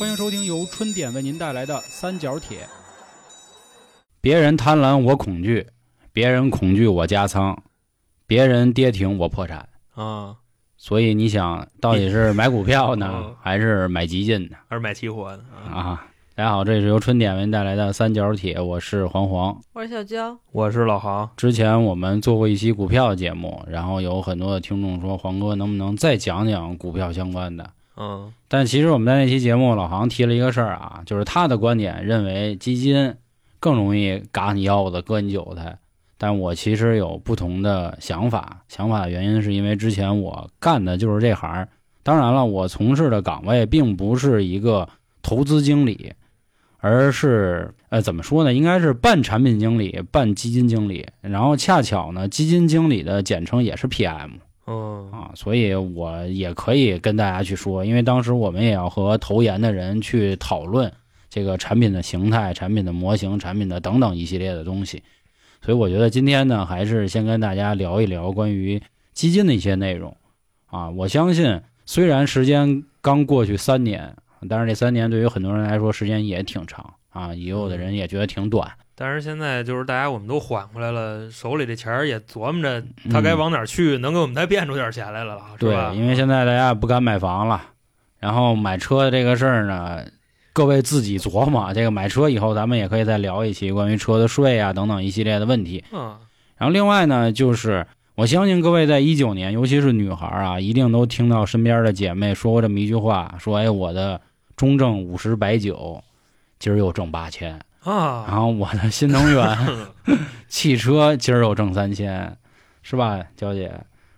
欢迎收听由春点为您带来的《三角铁》。别人贪婪，我恐惧；别人恐惧，我加仓；别人跌停，我破产。啊，所以你想，到底是买股票呢嗯，还是买基金呢？还是买期货呢啊？啊，大家好，这里是由春点为您带来的《三角铁》，我是黄黄。我是小娇，我是老航，之前我们做过一期股票节目，然后有很多的听众说，黄哥能不能再讲讲股票相关的？嗯但其实我们在那期节目，老航提了一个事儿啊，就是他的观点认为基金更容易嘎你腰子、割你韭菜。但我其实有不同的想法，想法的原因是因为之前我干的就是这行。当然了，我从事的岗位并不是一个投资经理，而是呃怎么说呢？应该是半产品经理、半基金经理。然后恰巧呢，基金经理的简称也是 PM。嗯啊，所以我也可以跟大家去说，因为当时我们也要和投研的人去讨论这个产品的形态、产品的模型、产品的等等一系列的东西，所以我觉得今天呢，还是先跟大家聊一聊关于基金的一些内容啊。我相信，虽然时间刚过去三年，但是这三年对于很多人来说时间也挺长啊，也有的人也觉得挺短。但是现在就是大家我们都缓过来了，手里这钱儿也琢磨着他该往哪儿去，能给我们再变出点钱来了？对，因为现在大家也不敢买房了，然后买车这个事儿呢，各位自己琢磨。这个买车以后，咱们也可以再聊一期关于车的税啊等等一系列的问题。嗯然后另外呢，就是我相信各位在一九年，尤其是女孩啊，一定都听到身边的姐妹说过这么一句话：说哎，我的中证五十白酒今儿又挣八千，然啊，后我的新能源 汽车今儿又挣三千，是吧，娇姐？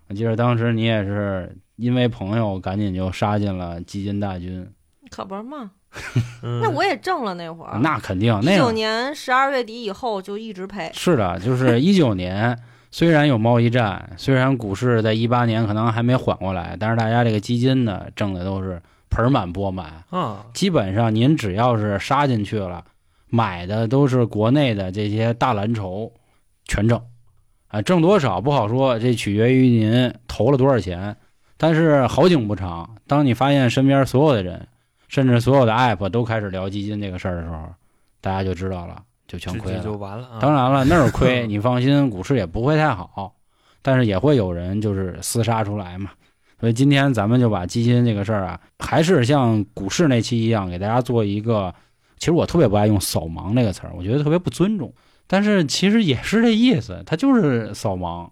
我记得当时你也是因为朋友赶紧就杀进了基金大军，可不是嘛？嗯那我也挣了那会儿，那肯定那一九年十二月底以后就一直赔，是的，就是一九年。虽然有贸易战，虽然股市在一八年可能还没缓过来，但是大家这个基金呢挣的都是盆满钵满。啊，基本上您只要是杀进去了，买的都是国内的这些大蓝筹，全挣，啊，挣多少不好说，这取决于您投了多少钱。但是好景不长，当你发现身边所有的人，甚至所有的 app 都开始聊基金这个事儿的时候，大家就知道了，就全亏这这就了。完了啊。当然了，那儿亏，你放心，股市也不会太好，但是也会有人就是厮杀出来嘛。所以今天咱们就把基金这个事儿啊，还是像股市那期一样，给大家做一个。其实我特别不爱用“扫盲”这个词儿，我觉得特别不尊重。但是其实也是这意思，它就是扫盲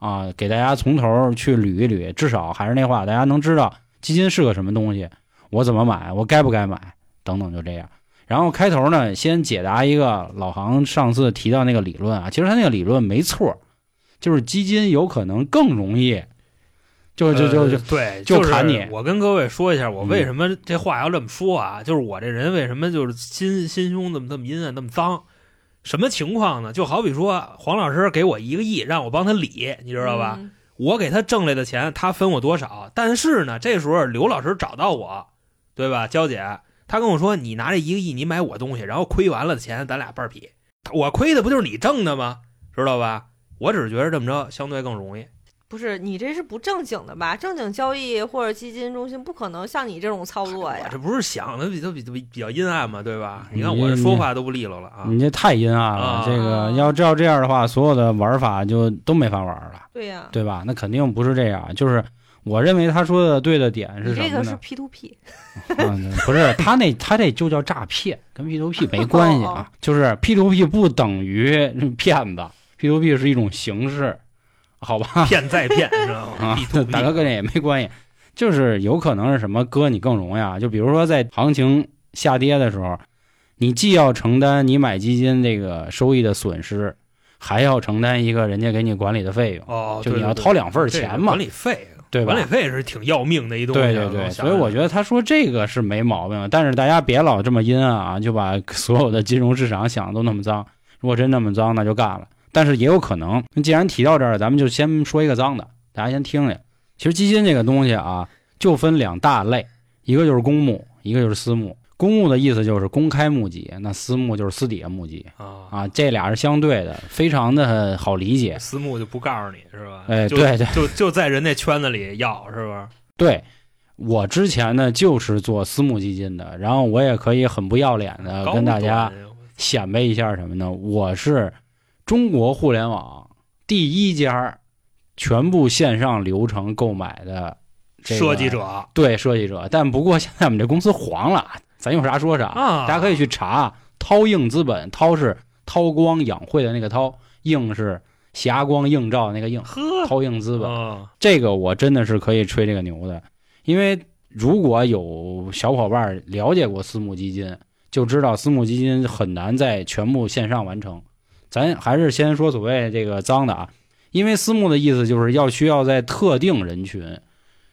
啊，给大家从头去捋一捋。至少还是那话，大家能知道基金是个什么东西，我怎么买，我该不该买，等等，就这样。然后开头呢，先解答一个老航上次提到那个理论啊，其实他那个理论没错，就是基金有可能更容易，就就就就呃对，就是砍你我跟各位说一下，我嗯为什么这话要这么说啊？就是我这人为什么就是心心胸这么这么阴暗，那么脏？什么情况呢？就好比说黄老师给我一个亿，让我帮他理，你知道吧？嗯我给他挣来的钱，他分我多少？但是呢，这时候刘老师找到我，对吧？娇姐，他跟我说，你拿这一个亿，你买我东西，然后亏完了的钱，咱俩半劈。我亏的不就是你挣的吗？知道吧？我只是觉得这么着相对更容易。不是你这是不正经的吧？正经交易或者基金中心不可能像你这种操作呀我这。不是想的比较比比比较阴暗嘛，对吧？你你看我这说话都不利落了啊。你这太阴暗了。啊这个要照这样的话，所有的玩法就都没法玩了，对呀，对吧？那肯定不是这样。就是我认为他说的对的点是什么呢这个是？P to P，嗯，不是他那他这就叫诈骗，跟 P to P 没关系哦啊。就是 P to P 不等于骗子，P to P 是一种形式，好吧？骗再骗，知道吗啊大哥跟这也没关系，就是有可能是什么哥你更容易啊？就比如说在行情下跌的时候，你既要承担你买基金这个收益的损失，还要承担一个人家给你管理的费用，哦，就你要掏两份钱嘛管理费，对吧管理？费是挺要命的一东西啊。对对对，所以我觉得得他说这个是没毛病，但是大家别老这么阴暗啊，就把所有的金融市场想的都那么脏。如果真那么脏，那就干了。但是也有可能，既然提到这儿，咱们就先说一个脏的，大家先听听。其实基金这个东西啊，就分两大类，一个就是公募，一个就是私募。公募的意思就是公开募集，那私募就是私底下募集啊，啊，这俩是相对的，非常的好理解。私募就不告诉你是吧？哎，对对就就在人那圈子里要是吧？对，我之前呢就是做私募基金的，然后我也可以很不要脸的跟大家显摆一下什么呢？我是中国互联网第一家全部线上流程购买的这个设计者对设计者，但不过现在我们这公司黄了，咱有啥说啥，啊，大家可以去查。涛映资本，涛是韬光养晦的那个韬，映是霞光映照那个映，呵涛映资本。啊这个我真的是可以吹这个牛的，因为如果有小伙伴了解过私募基金，就知道私募基金很难在全部线上完成。咱还是先说所谓这个脏的啊，因为私募的意思就是要需要在特定人群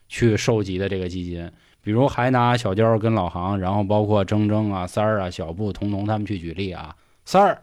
去收集的这个基金，比如还拿小娇跟老航，然后包括铮铮啊、三儿啊、小布、彤彤他们去举例啊。三儿、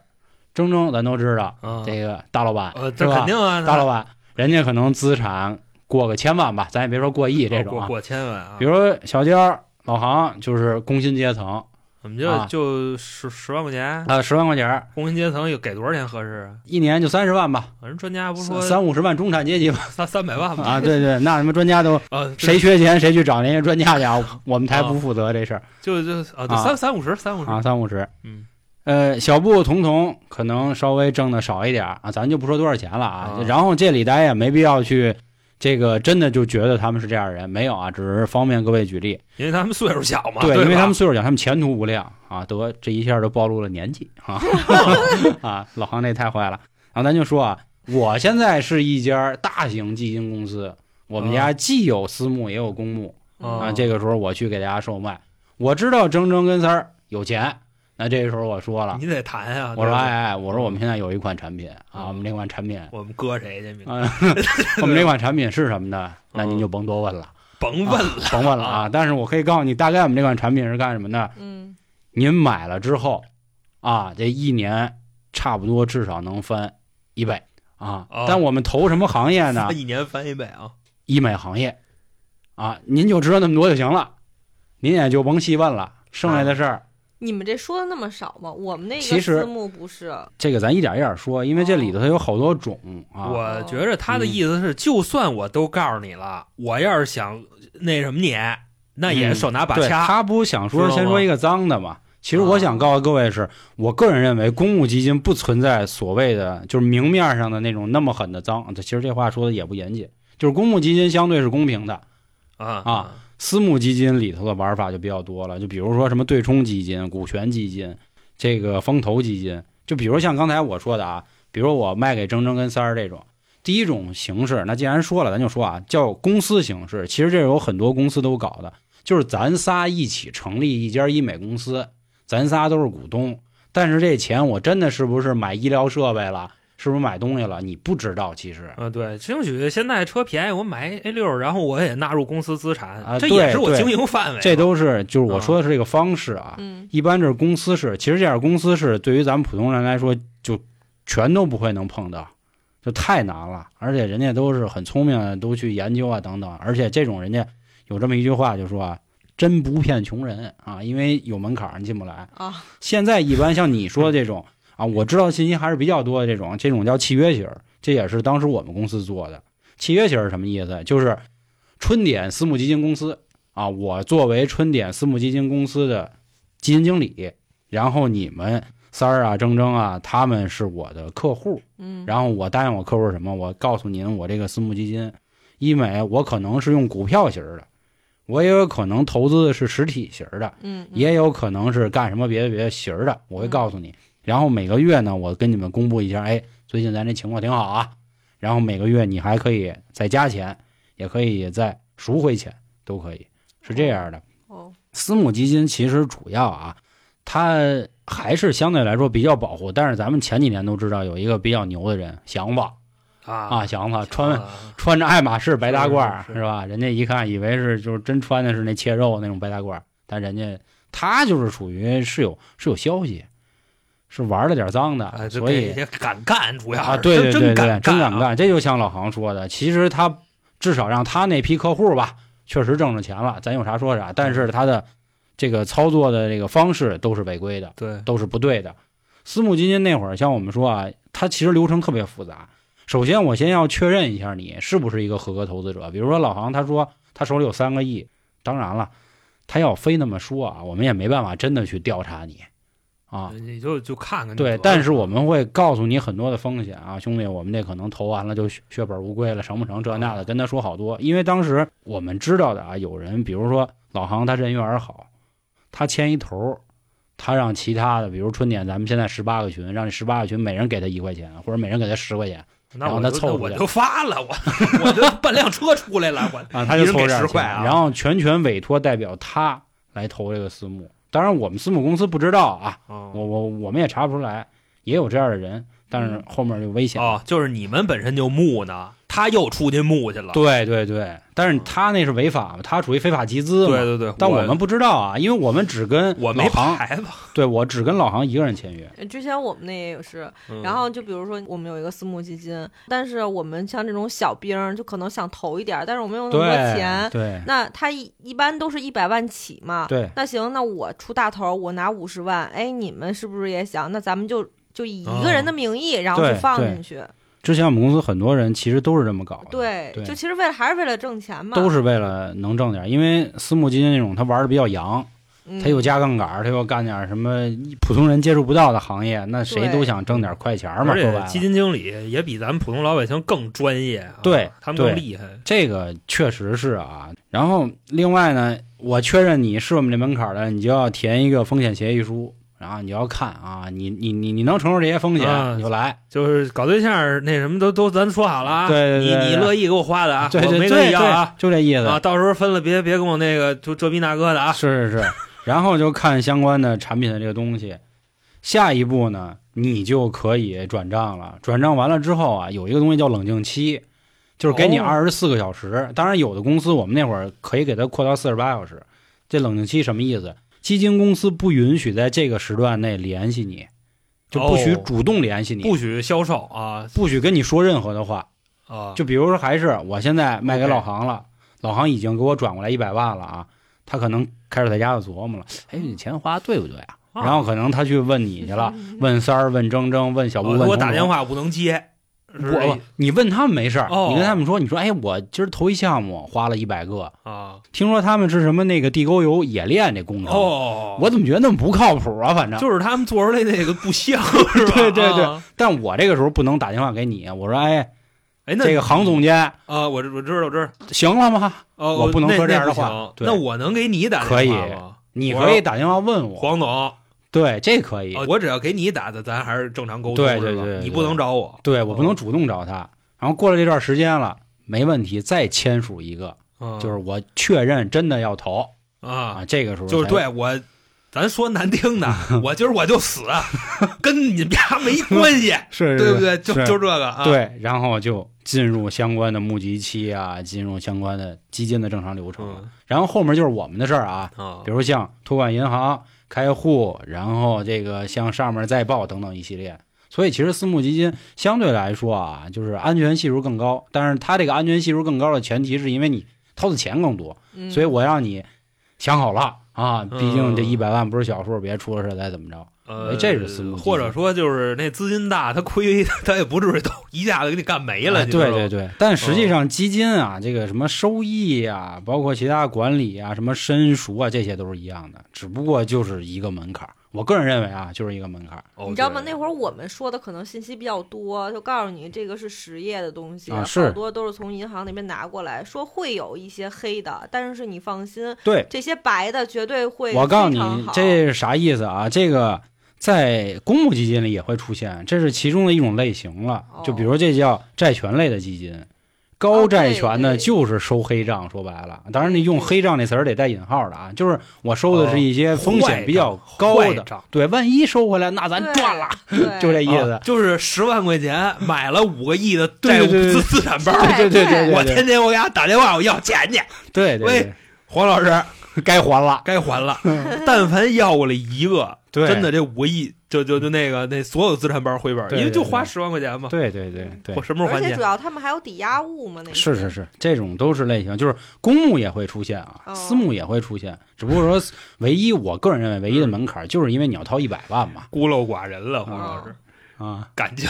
铮铮咱都知道，啊，这个大老板呃，这是吧肯定啊，大老板，人家可能资产过个千万吧，咱也别说过亿这种啊。过过千万啊，比如小娇、老航就是工薪阶层我们就啊就十十万块钱，啊，十万块钱，工薪阶层有给多少钱合适啊？一年就三十万吧，人专家不说三五十万中产阶级吧。三三百万吧？啊，对对，那他妈专家都啊，谁缺钱谁去找那些专家去啊，我们台不负责这事儿就就啊，对啊三三五十，三五十啊，，三五十。嗯，呃，小布、童童可能稍微挣的少一点儿啊，咱就不说多少钱了啊。啊然后这里大家也没必要去这个真的就觉得他们是这样的人，没有啊，只是方便各位举例。因为他们岁数小嘛，对，对，因为他们岁数小，他们前途无量啊。得，这一下就暴露了年纪啊 啊！老航那太坏了。然后咱就说啊，我现在是一家大型基金公司，我们家既有私募也有公募啊啊。这个时候我去给大家售卖，我知道铮铮跟三儿有钱，那这时候我说了，你得谈呀。我说哎哎，我说我们现在有一款产品啊，嗯我们这款产品我们搁谁去？啊，我们这款产品是什么呢？那您就甭多问了，甭问了，甭问了啊。但是我可以告诉你，大概我们这款产品是干什么的。嗯，您买了之后，啊，这一年差不多至少能翻一倍啊哦。但我们投什么行业呢？一年翻一倍啊！医美行业啊，您就知道那么多就行了，您也就甭细问了。剩下的事儿，你们这说的那么少吗？我们那个私募不是，这个咱一点一点说，因为这里头它有好多种啊。我觉着他的意思是，就算我都告诉你了，我要是想那什么你，那也嗯手拿把对掐。他不想说先说一个脏的嘛。其实我想告诉各位是，我个人认为公募基金不存在所谓的就是明面上的那种那么狠的脏。这其实这话说的也不严谨，就是公募基金相对是公平的，啊啊私募基金里头的玩法就比较多了。就比如说什么对冲基金、股权基金、这个风投基金，就比如像刚才我说的啊，比如我卖给铮铮跟三儿这种。第一种形式，那既然说了，咱就说啊，叫公司形式。其实这有很多公司都搞的，就是咱仨一起成立一家医美公司，咱仨都是股东，但是这钱我真的是不是买医疗设备了，是不是买东西了，你不知道。其实啊，对，兴许现在车便宜，我买 A 六，然后我也纳入公司资产，啊这也是我经营范围。这都是就是我说的是这个方式啊。嗯一般这是公司式，其实这样公司式对于咱们普通人来说，就全都不会能碰到，就太难了。而且人家都是很聪明的，都去研究啊等等。而且这种人家有这么一句话，就说啊，真不骗穷人啊，因为有门槛儿你进不来。啊，现在一般像你说的这种啊，我知道的信息还是比较多的这种，这种叫契约型儿，这也是当时我们公司做的。契约型什么意思？就是春点私募基金公司啊，我作为春点私募基金公司的基金经理，然后你们三儿啊、铮铮啊，他们是我的客户，嗯，然后我答应我客户什么？我告诉您，我这个私募基金医美，我可能是用股票型儿的，我也有可能投资的是实体型儿的，嗯，嗯也有可能是干什么别的别的型儿的，我会告诉你。然后每个月呢，我跟你们公布一下，哎，最近咱这情况挺好啊。然后每个月你还可以再加钱，也可以再赎回钱，都可以，是这样的。哦，私募基金其实主要啊，它还是相对来说比较保护。但是咱们前几年都知道有一个比较牛的人，祥子啊啊，祥子穿啊穿着爱马仕白大褂儿是是是吧？人家一看以为是就是真穿的是那切肉那种白大褂，但人家他就是属于是有是有消息，是玩了点脏的，哎，所以敢干，主要啊，是对对对对，真敢啊真敢干，这就像老航说的，其实他至少让他那批客户吧，确实挣着钱了，咱有啥说啥，但是他的这个操作的这个方式都是违规的，对，都是不对的。私募基金那会儿，像我们说啊，它其实流程特别复杂。首先，我先要确认一下你是不是一个合格投资者。比如说老航，他说他手里有三个亿，当然了，他要非那么说啊，我们也没办法真的去调查你啊。你就就看看对。，但是我们会告诉你很多的风险啊，兄弟，我们这可能投完了就血血本无归了，成不成这那的，跟他说好多。因为当时我们知道的啊，有人比如说老航他人缘好，他牵一头，他让其他的，比如春点，咱们现在十八个群，让这十八个群每人给他一块钱，或者每人给他十块钱然后那我他凑我就发了，我我就半辆车出来了，我啊，他就凑这点10块啊然后全权委托代表他来投这个私募。当然，我们私募公司不知道啊，哦。我我我们也查不出来，也有这样的人，但是后面就危险了。哦，就是你们本身就募呢，他又出去募去了。对对对，但是他那是违法嘛，他属于非法集资嘛。对对对，但我们不知道啊，因为我们只跟我没牌子，对我只跟老航一个人签约。之前我们那也是，嗯然后就比如说我们有一个私募基金，但是我们像这种小兵就可能想投一点，但是我没有那么多对钱，对那他一一般都是一百万起嘛。对那行，那我出大头，我拿五十万，哎，你们是不是也想？那咱们就就以一个人的名义，然后对去放进去。之前我们公司很多人其实都是这么搞的，对，对就其实为了还是为了挣钱嘛。都是为了能挣点。因为私募基金那种他玩的比较洋，嗯他又加杠杆，他又干点什么普通人接触不到的行业，那谁都想挣点快钱嘛。而说白了，且基金经理也比咱们普通老百姓更专业啊，对他们更厉害。这个确实是啊。然后另外呢，我确认你是我们这门槛的，你就要填一个风险协议书，然后你要看啊，你你你你能承受这些风险，啊你就来。就是搞对象那什么都都咱说好了啊，对对你你乐意给我花的啊，对对我没跟对对你要啊，就这意思。啊，到时候分了别别跟我那个就这逼那哥的啊，是是是，然后就看相关的产品的这个东西。下一步呢，你就可以转账了。转账完了之后啊，有一个东西叫冷静期，就是给你哦二十四个小时。当然，有的公司我们那会儿可以给它扩到四十八小时。这冷静期什么意思？基金公司不允许在这个时段内联系你，就不许哦主动联系你，不许销售啊不许跟你说任何的话。啊，就比如说，还是我现在卖给老航了，老航已经给我转过来一百万了啊，他可能开始在家就琢磨了，哎，你钱花对不对啊？啊然后可能他去问你去了，问三儿、问铮铮、问小布、哦问。我打电话不能接，是我你问他们没事儿，哦你跟他们说，你说，哎，我今儿投一项目花了一百个，啊听说他们是什么那个地沟油冶炼这工程，哦，我怎么觉得那么不靠谱啊？反正，就是他们做出来那个不像 是吧？对对对啊但我这个时候不能打电话给你，我说，哎，哎，那这个杭总监啊，我知我知道我知道，行了吗？哦，我不能说这样的话那我能给你打电话吗？你可以打电话问我，黄总，对，这可以。哦我只要给你打的，咱还是正常沟通，对对对对你不能找我，对我不能主动找他。然后过了这段时间了，没问题，再签署一个，嗯就是我确认真的要投啊啊，，这个时候就是对我，咱说难听的，我今儿我就死，跟你们家没关系，是对不？对？就就这个啊，对，然后就进入相关的募集期啊，进入相关的基金的正常流程。嗯然后后面就是我们的事儿啊，啊比如像托管银行开户，然后这个向上面再报等等一系列。所以其实私募基金相对来说啊，就是安全系数更高，但是它这个安全系数更高的前提是因为你掏的钱更多，嗯所以我让你想好了啊，毕竟这嗯一百万不是小数，别出了事再怎么着。呃哎，这是私募或者说就是那资金大，他亏，他也不至于都一下子给你干没了。对对，对，但实际上基金啊，这个什么收益啊，包括其他管理啊，什么申赎啊，这些都是一样的，只不过就是一个门槛。我个人认为啊，就是一个门槛你知道吗？那会儿我们说的可能信息比较多，就告诉你这个是实业的东西，啊好多都是从银行那边拿过来，说会有一些黑的，但是你放心，对，这些白的绝对会我告诉你，这是啥意思啊？这个在公募基金里也会出现，这是其中的一种类型了。哦就比如这叫债权类的基金，高债权呢就是收黑账。说白了，当然你用黑账那词儿得带引号的啊，就是我收的是一些风险比较高的。对，万一收回来，那咱赚了，就这意思啊。就是十万块钱买了五个亿的 债务资资产包，对对对对对，我天天我给他打电话，我要钱去。对对喂黄老师，该还了。该还了，但凡要过来一个，对。真的这五个亿就就就那个那所有资产包回本，因为就花十万块钱嘛，对对对对。我，什么时候还而且主？要他们还有抵押物嘛，那是是是，这种都是类型，就是公募也会出现啊，哦。私募也会出现，只不过说唯一我个人认为唯一的门槛就是因为你要掏一百万嘛。孤陋寡人了，或者是，啊，感情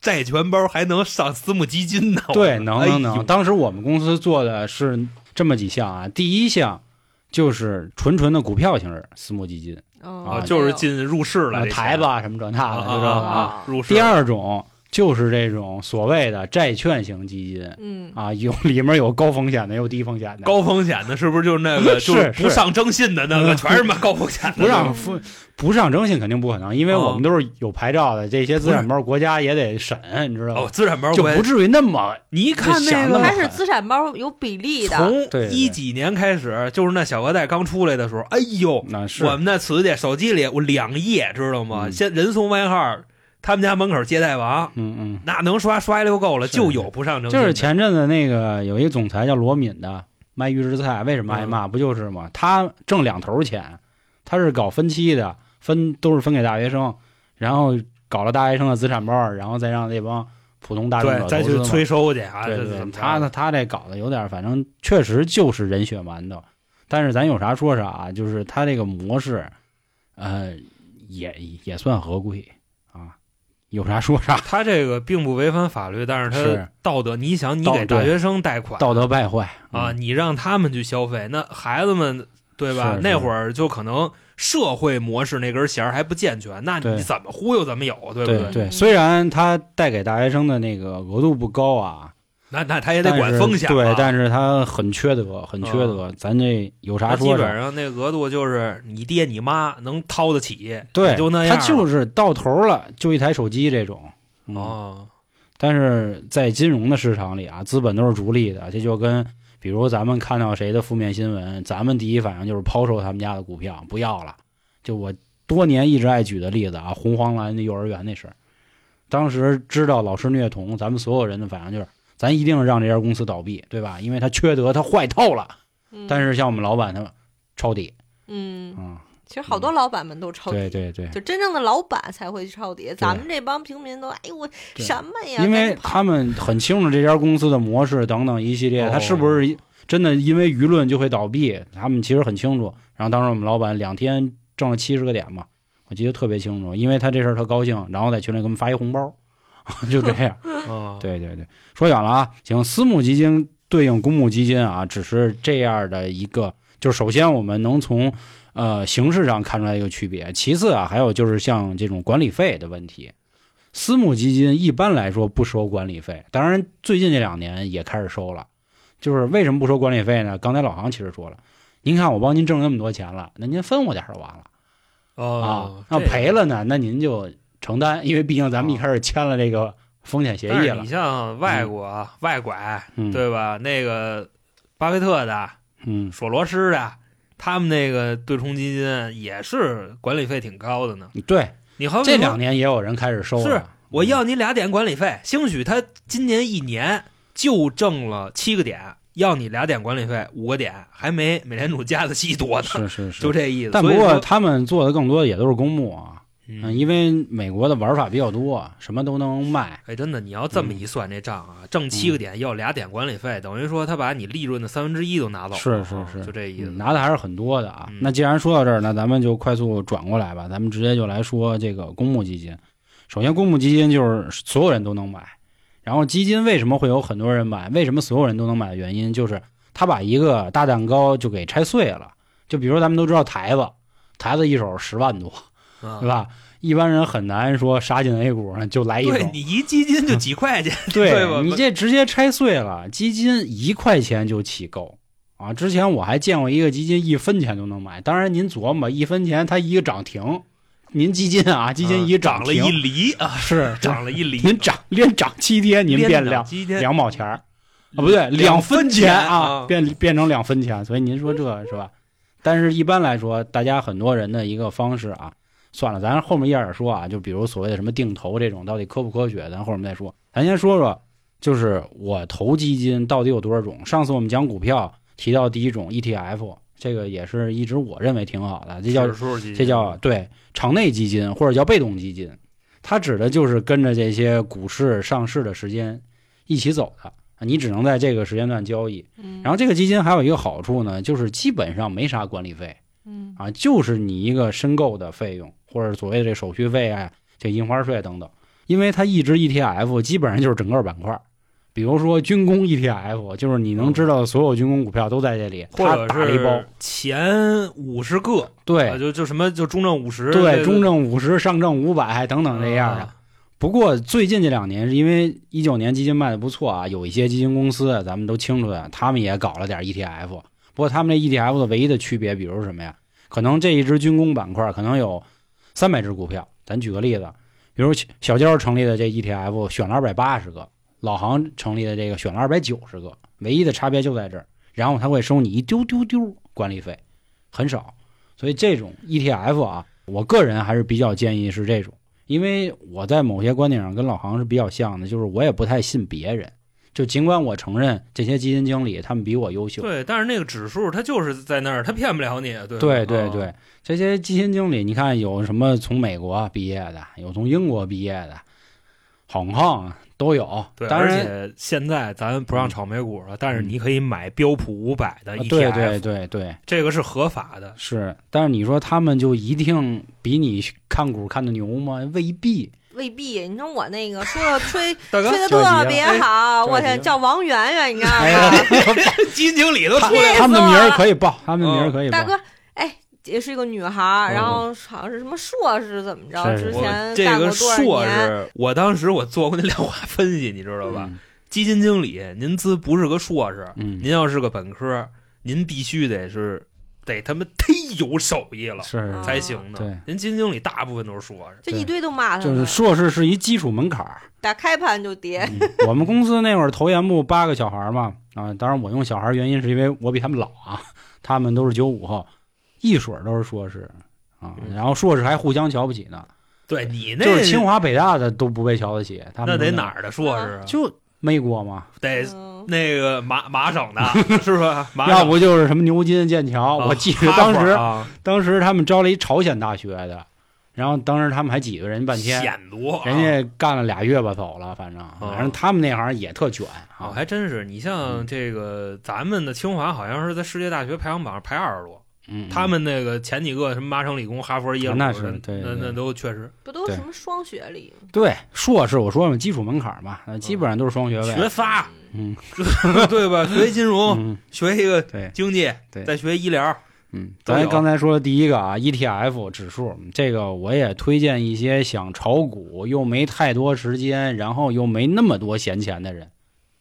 债权包还能上私募基金呢？对，能能能。当时我们公司做的是这么几项啊，第一项就是纯纯的股票型私募基金，哦啊就是进入室了，呃这台子啊什么这那的，啊就这个啊。第二种就是这种所谓的债券型基金嗯啊，有里面有高风险的，有低风险的，高风险的，是不是就是那个是 就是不上征信的那个，全是嘛高风险的？不让不不上征信肯定不可能，因为哦我们都是有牌照的，这些资产包国家也得审，你知道哦，吗？资产包就不至于那么你一看那个想那么它是资产包有比例的，从一几年开始，就是那小额贷刚出来的时候，哎呦，那是我们那磁界手机里我两页，知道吗？嗯先人送外号，他们家门口接待王，嗯嗯，那能刷刷溜够了，就有不上征信。就是前阵子那个有一个总裁叫罗敏的卖预制菜，为什么挨嗯骂？不就是吗？他挣两头钱，他是搞分期的，分都是分给大学生，然后搞了大学生的资产包，然后再让那帮普通大众对，者投资嘛再去催收去啊，对对这怎么，着他他这搞的有点，反正确实就是人血馒头。但是咱有啥说啥啊，就是他这个模式，呃，也也算合规啊，有啥说啥，他这个并不违反法律，但是他道德，你想，你给大学生贷款道德败坏啊，嗯你让他们去消费，那孩子们对吧？那会儿就可能社会模式那根弦还不健全，那你怎么忽悠怎么有，对不对虽然他贷给大学生的那个额度不高啊，那那他也得管风险啊对，但是他很缺德，很缺德。咱这有啥说啥。本上那额度就是你爹你妈能掏得起，对，就那样他。就是到头了就一台手机这种。嗯哦，但是在金融的市场里啊，资本都是逐利的，这就跟比如咱们看到谁的负面新闻，咱们第一反应就是抛售他们家的股票，不要了。就我多年一直爱举的例子啊，红黄蓝的幼儿园那事儿，当时知道老师虐童，咱们所有人的反应就是，咱一定让这家公司倒闭，对吧？因为他缺德，他坏透了。嗯但是像我们老板他抄底嗯，啊、其实好多老板们都抄底，对对对，就真正的老板才会去抄底，咱们这帮平民都哎呦我什么呀？因为他们很清楚这家公司的模式等等一系列，哦他是不是真的因为舆论就会倒闭？他们其实很清楚。然后当时我们老板两天挣了七十个点嘛，我记得特别清楚，因为他这事儿特高兴，然后在群里给我们发一红包，就这样。哦，对对对，说远了啊。行，私募基金对应公募基金啊，只是这样的一个，就是首先我们能从呃形式上看出来一个区别，其次啊，还有就是像这种管理费的问题。私募基金一般来说不收管理费，当然最近这两年也开始收了。就是为什么不收管理费呢？刚才老航其实说了，您看我帮您挣那么多钱了，那您分我点就完了。哦啊，，那赔了呢，那您就承担，因为毕竟咱们一开始签了这个风险协议了你。像外国、啊外拐，嗯，，对吧？那个巴菲特的、嗯，索罗斯的，他们那个对冲基金也是管理费挺高的呢。对，你好比这两年也有人开始收了。是我要你俩点管理费，兴许他今年一年就挣了七个点，要你俩点管理费五个点，还没美联储加的息多呢，是是是，就这意思。但不过他们做的更多的也都是公募啊，嗯，嗯，因为美国的玩法比较多，什么都能卖。哎，真的，你要这么一算这账啊，挣七个点要俩点管理费，等于说他把你利润的三分之一都拿走了，是是是啊就这意思。嗯拿的还是很多的啊。嗯那既然说到这儿，那咱们就快速转过来吧，咱们直接就来说这个公募基金。首先，公募基金就是所有人都能买，然后基金为什么会有很多人买？为什么所有人都能买的原因，就是他把一个大蛋糕就给拆碎了。就比如咱们都知道台子，台子一手十万多，啊对吧？一般人很难说杀进 A 股就来一手对，你一基金就几块钱，对对你这直接拆碎了，基金一块钱就起购啊！之前我还见过一个基金一分钱就能买，当然您琢磨，一分钱它一个涨停，您基金啊，基金一涨了一厘啊，是 涨了一厘，您涨连涨七天，您变两两毛钱儿。啊，不对，两分钱啊啊，变变成两分钱，所以您说这是吧？但是一般来说，大家很多人的一个方式啊，算了，咱后面一点点说啊，就比如所谓的什么定投这种，到底科不科学，咱后面再说。咱先说说，就是我投基金到底有多少种？上次我们讲股票提到第一种 ETF，这个也是一直我认为挺好的，这叫这叫对场内基金或者叫被动基金，它指的就是跟着这些股市上市的时间一起走的，你只能在这个时间段交易。嗯然后这个基金还有一个好处呢，就是基本上没啥管理费嗯啊，就是你一个申购的费用或者所谓的这手续费啊、这印花税等等。因为它一只 ETF 基本上就是整个板块，比如说军工 ETF，就是你能知道的所有军工股票都在这里，它或者打了一包是。前五十个，啊对就就什么就中证五十，对，中证五十、上证五百等等这样的。啊不过最近这两年是因为一九年基金卖的不错啊，有一些基金公司咱们都清楚的，他们也搞了点 ETF。不过他们这 ETF 的唯一的区别，比如什么呀？可能这一只军工板块可能有三百只股票，咱举个例子，比如小娇成立的这 ETF 选了二百八十个，老杭成立的这个选了二百九十个，唯一的差别就在这儿。然后他会收你一丢丢丢管理费，很少。所以这种 ETF 啊，我个人还是比较建议是这种。因为我在某些观点上跟老杭是比较像的，就是我也不太信别人。就尽管我承认这些基金经理他们比我优秀，对，但是那个指数它就是在那儿，它骗不了你，对吧对对这些基金经理，你看有什么从美国毕业的，有从英国毕业的，好康都有。对，而当然，且现在咱不让炒美股了，但是你可以买标普五百的 ETF，、啊对对对对，这个是合法的。是。但是你说他们就一定比你看股看的牛吗？未必。未必。你说我那个说的吹 吹的特别好，我天，叫王媛媛，你知道哎吗？基金经理都他出来了，他们的名儿可以报，他们的名儿可以报。大哥，哎，也是一个女孩然后好像是什么硕士，怎么着？之前我这个干过多少硕？士，我当时我做过那量化分析，你知道吧？嗯基金经理，您资不是个硕士，嗯，您要是个本科，您必须得是得他妈忒有手艺了是才行呢。对人基金经理大部分都是硕士。这一堆都骂他就是们，硕士是一基础门槛儿。打开盘就跌。嗯我们公司那会儿投研部八个小孩儿嘛，啊，当然我用小孩儿原因是因为我比他们老啊，他们都是九五后，一水儿都是硕士啊，嗯然后硕士还互相瞧不起呢，对你那就是清华北大的都不被瞧得起，他们那得哪？儿的硕士啊？就美国嘛，得嗯那个麻麻省的，是吧？麻省要不就是什么牛津、剑桥。啊我记得当时啊当时他们招了一朝鲜大学的，然后当时他们还挤兑人半天，显多啊，人家干了俩月吧走了，反正反正他们那行也特卷哦，啊，还真是。你像嗯这个咱们的清华，好像是在世界大学排行榜上排二十多。嗯，他们那个前几个什么麻省理工、哈佛、耶鲁，那是对对那那都确实。不都什么双学历？吗？对硕士，我说嘛，基础门槛嘛，呃基本上都是双学位。学仨，嗯。对吧？学金融，嗯，学一个对。经济，对。再学医疗。嗯，咱刚才说的第一个啊，ETF 指数，这个我也推荐一些想炒股又没太多时间，然后又没那么多闲钱的人